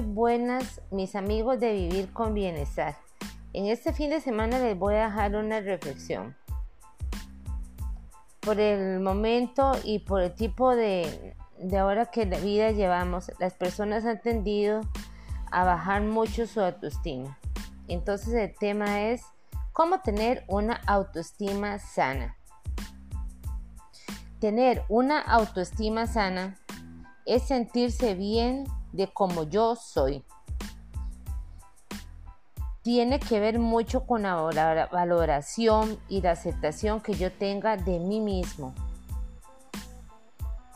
Buenas mis amigos de Vivir con Bienestar. En este fin de semana les voy a dejar una reflexión. Por el momento y por el tipo de, de ahora que la vida llevamos, las personas han tendido a bajar mucho su autoestima. Entonces el tema es cómo tener una autoestima sana. Tener una autoestima sana es sentirse bien de como yo soy. Tiene que ver mucho con la valoración y la aceptación que yo tenga de mí mismo.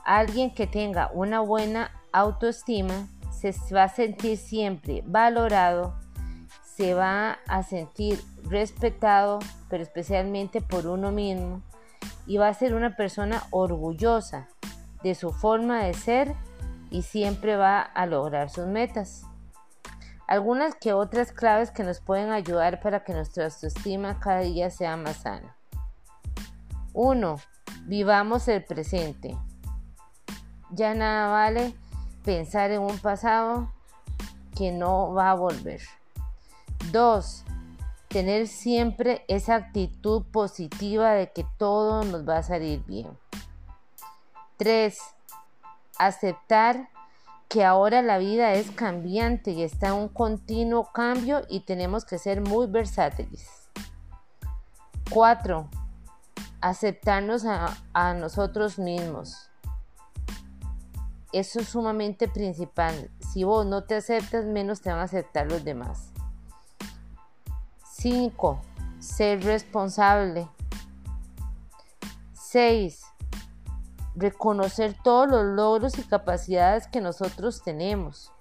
Alguien que tenga una buena autoestima se va a sentir siempre valorado, se va a sentir respetado, pero especialmente por uno mismo, y va a ser una persona orgullosa de su forma de ser y siempre va a lograr sus metas. Algunas que otras claves que nos pueden ayudar para que nuestra autoestima cada día sea más sana. 1. Vivamos el presente. Ya nada vale pensar en un pasado que no va a volver. 2. Tener siempre esa actitud positiva de que todo nos va a salir bien. 3 aceptar que ahora la vida es cambiante y está en un continuo cambio y tenemos que ser muy versátiles. 4. Aceptarnos a, nosotros mismos. Eso es sumamente principal. Si vos no te aceptas, menos te van a aceptar los demás. 5. Ser responsable. 6 reconocer todos los logros y capacidades que nosotros tenemos.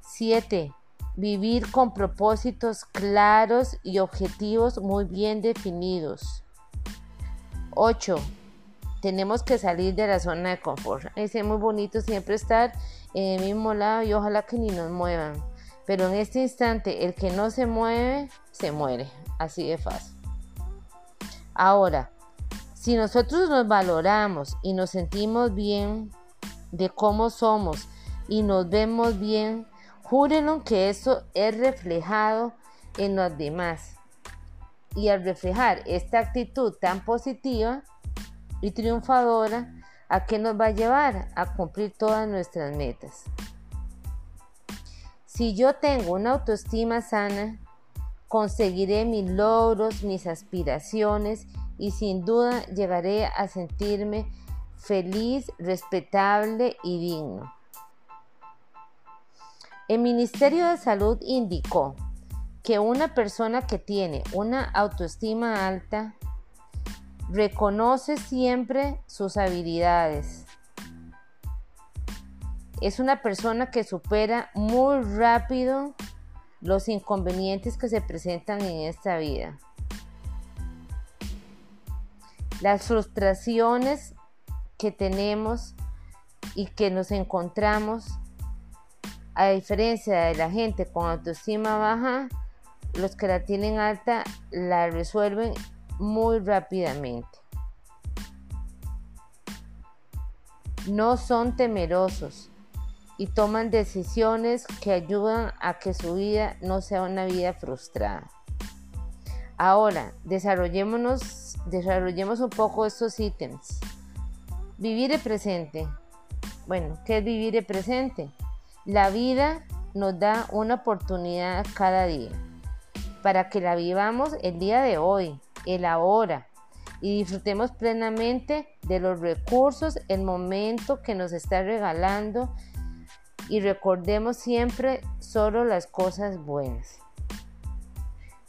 7. Vivir con propósitos claros y objetivos muy bien definidos. 8. Tenemos que salir de la zona de confort. Es muy bonito siempre estar en el mismo lado y ojalá que ni nos muevan. Pero en este instante el que no se mueve, se muere. Así de fácil. Ahora, si nosotros nos valoramos y nos sentimos bien de cómo somos y nos vemos bien, júrenlo que eso es reflejado en los demás. Y al reflejar esta actitud tan positiva y triunfadora, ¿a qué nos va a llevar? A cumplir todas nuestras metas. Si yo tengo una autoestima sana, conseguiré mis logros, mis aspiraciones y sin duda llegaré a sentirme feliz, respetable y digno. El Ministerio de Salud indicó que una persona que tiene una autoestima alta reconoce siempre sus habilidades. Es una persona que supera muy rápido los inconvenientes que se presentan en esta vida. Las frustraciones que tenemos y que nos encontramos, a diferencia de la gente con autoestima baja, los que la tienen alta la resuelven muy rápidamente. No son temerosos, y toman decisiones que ayudan a que su vida no sea una vida frustrada. Ahora, desarrollémonos, desarrollemos un poco estos ítems. Vivir el presente. Bueno, ¿qué es vivir el presente? La vida nos da una oportunidad cada día para que la vivamos el día de hoy, el ahora, y disfrutemos plenamente de los recursos, el momento que nos está regalando y recordemos siempre solo las cosas buenas.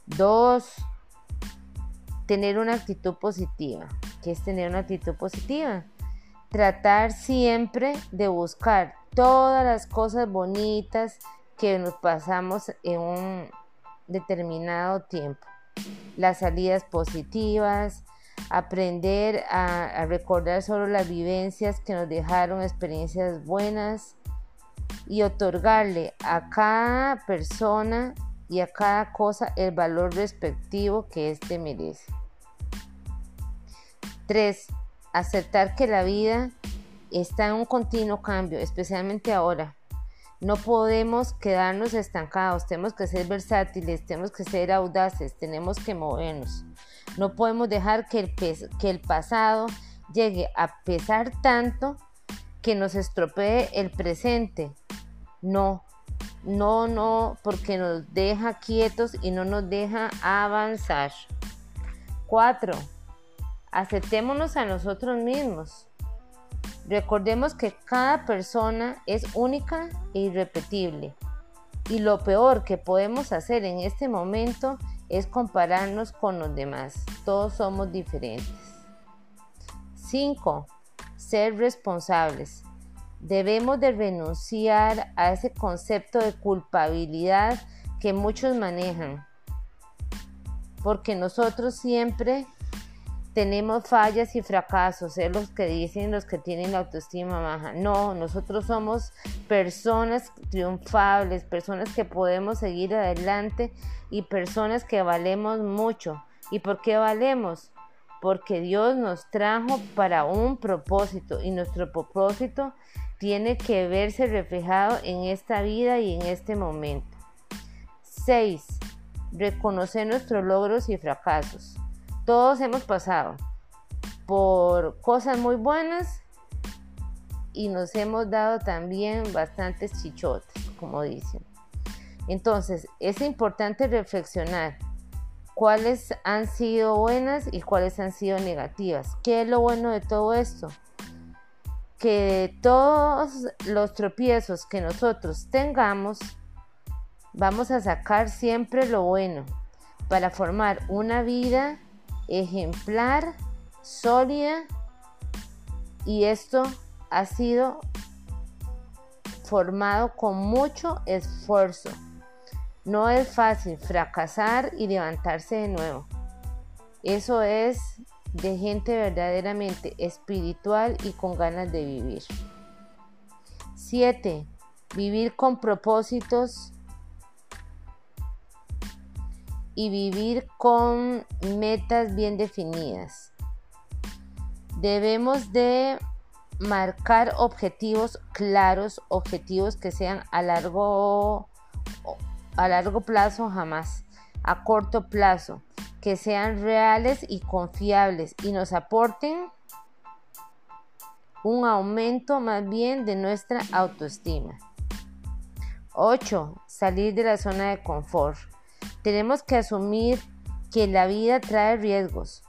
Dos, tener una actitud positiva. ¿Qué es tener una actitud positiva? Tratar siempre de buscar todas las cosas bonitas que nos pasamos en un determinado tiempo. Las salidas positivas, aprender a, a recordar solo las vivencias que nos dejaron experiencias buenas, y otorgarle a cada persona y a cada cosa el valor respectivo que éste merece. 3. Aceptar que la vida está en un continuo cambio, especialmente ahora. No podemos quedarnos estancados, tenemos que ser versátiles, tenemos que ser audaces, tenemos que movernos. No podemos dejar que el, que el pasado llegue a pesar tanto que nos estropee el presente. No, no, no, porque nos deja quietos y no nos deja avanzar. 4. Aceptémonos a nosotros mismos. Recordemos que cada persona es única e irrepetible. Y lo peor que podemos hacer en este momento es compararnos con los demás. Todos somos diferentes. 5. Ser responsables. Debemos de renunciar a ese concepto de culpabilidad que muchos manejan. Porque nosotros siempre tenemos fallas y fracasos, es los que dicen los que tienen la autoestima baja. No, nosotros somos personas triunfables, personas que podemos seguir adelante y personas que valemos mucho. ¿Y por qué valemos? Porque Dios nos trajo para un propósito y nuestro propósito tiene que verse reflejado en esta vida y en este momento. 6. Reconocer nuestros logros y fracasos. Todos hemos pasado por cosas muy buenas y nos hemos dado también bastantes chichotes, como dicen. Entonces, es importante reflexionar cuáles han sido buenas y cuáles han sido negativas. ¿Qué es lo bueno de todo esto? Que todos los tropiezos que nosotros tengamos, vamos a sacar siempre lo bueno para formar una vida ejemplar, sólida y esto ha sido formado con mucho esfuerzo. No es fácil fracasar y levantarse de nuevo. Eso es de gente verdaderamente espiritual y con ganas de vivir. 7. Vivir con propósitos y vivir con metas bien definidas. Debemos de marcar objetivos claros, objetivos que sean a largo, a largo plazo jamás, a corto plazo, que sean reales y confiables y nos aporten un aumento más bien de nuestra autoestima. 8. Salir de la zona de confort. Tenemos que asumir que la vida trae riesgos,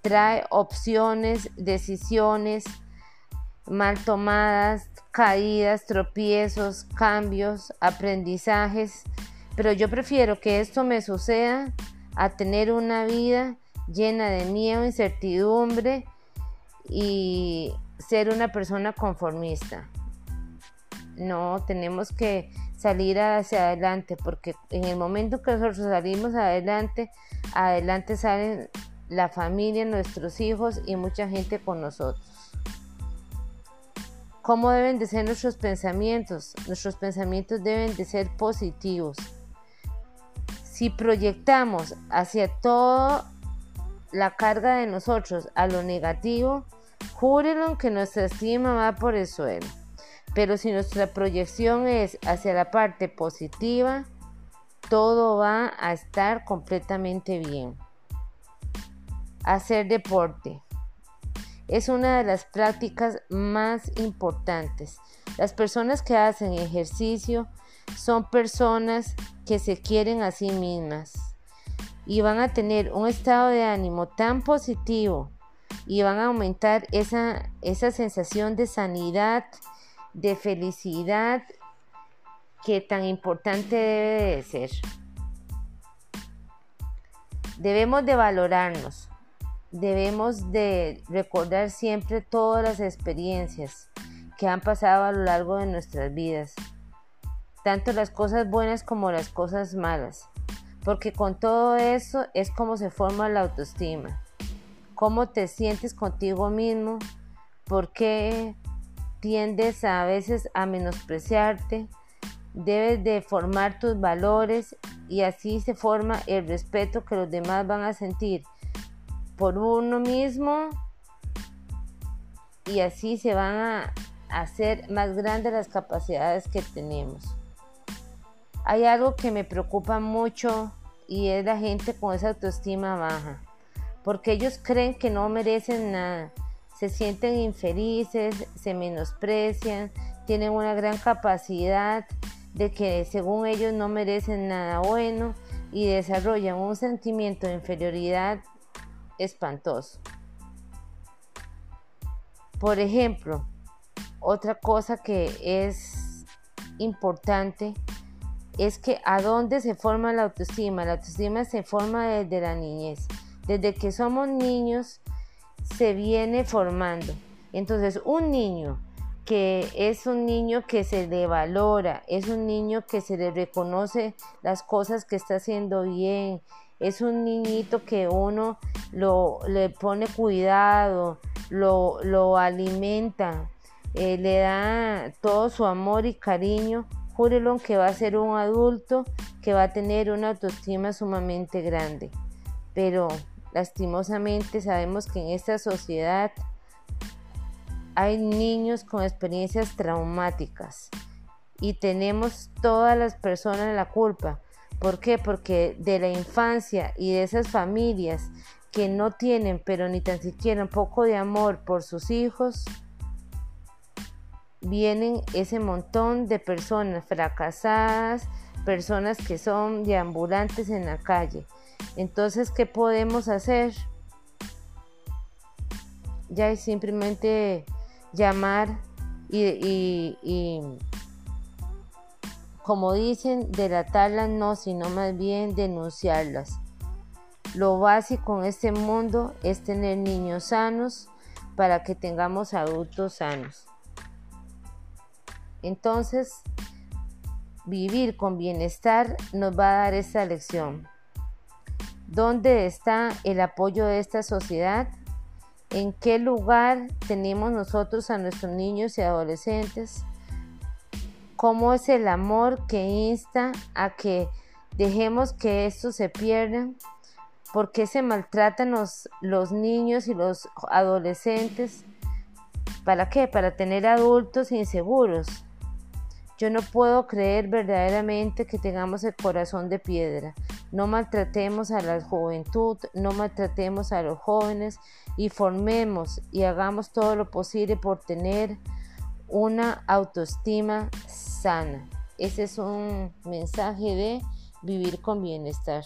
trae opciones, decisiones mal tomadas, caídas, tropiezos, cambios, aprendizajes, pero yo prefiero que esto me suceda a tener una vida llena de miedo, incertidumbre y ser una persona conformista. No, tenemos que salir hacia adelante, porque en el momento que nosotros salimos adelante, adelante salen la familia, nuestros hijos y mucha gente con nosotros. ¿Cómo deben de ser nuestros pensamientos? Nuestros pensamientos deben de ser positivos. Si proyectamos hacia toda la carga de nosotros a lo negativo, júrenlo que nuestra estima va por el suelo. Pero si nuestra proyección es hacia la parte positiva, todo va a estar completamente bien. Hacer deporte es una de las prácticas más importantes. Las personas que hacen ejercicio son personas que se quieren a sí mismas y van a tener un estado de ánimo tan positivo y van a aumentar esa, esa sensación de sanidad de felicidad que tan importante debe de ser. Debemos de valorarnos, debemos de recordar siempre todas las experiencias que han pasado a lo largo de nuestras vidas, tanto las cosas buenas como las cosas malas, porque con todo eso es como se forma la autoestima, cómo te sientes contigo mismo, por qué tiendes a, veces a menospreciarte, debes de formar tus valores y así se forma el respeto que los demás van a sentir por uno mismo y así se van a hacer más grandes las capacidades que tenemos. Hay algo que me preocupa mucho y es la gente con esa autoestima baja, porque ellos creen que no merecen nada, se sienten infelices, se menosprecian, tienen una gran capacidad de que según ellos no merecen nada bueno y desarrollan un sentimiento de inferioridad espantoso. Por ejemplo, otra cosa que es importante es que a dónde se forma la autoestima. La autoestima se forma desde la niñez. Desde que somos niños se viene formando. Entonces, un niño que es un niño que se le valora, es un niño que se le reconoce las cosas que está haciendo bien, es un niñito que uno lo, le pone cuidado, lo, lo alimenta, eh, le da todo su amor y cariño, júrelo que va a ser un adulto que va a tener una autoestima sumamente grande. Pero lastimosamente sabemos que en esta sociedad hay niños con experiencias traumáticas y tenemos todas las personas la culpa. ¿Por qué? Porque de la infancia y de esas familias que no tienen, pero ni tan siquiera un poco de amor por sus hijos, vienen ese montón de personas fracasadas, personas que son deambulantes en la calle. Entonces, ¿qué podemos hacer? Ya es simplemente llamar y, y, como dicen, delatarlas no, sino más bien denunciarlas. Lo básico en este mundo es tener niños sanos para que tengamos adultos sanos. Entonces, vivir con bienestar nos va a dar esta lección. ¿Dónde está el apoyo de esta sociedad? en qué lugar tenemos nosotros a nuestros niños y adolescentes, cómo es el amor que insta a que dejemos que esto se pierda, por qué se maltratan los, los niños y los adolescentes, ¿para qué? Para tener adultos inseguros. Yo no puedo creer verdaderamente que tengamos el corazón de piedra. No maltratemos a la juventud, no maltratemos a los jóvenes y formemos y hagamos todo lo posible por tener una autoestima sana. Ese es un mensaje de vivir con bienestar.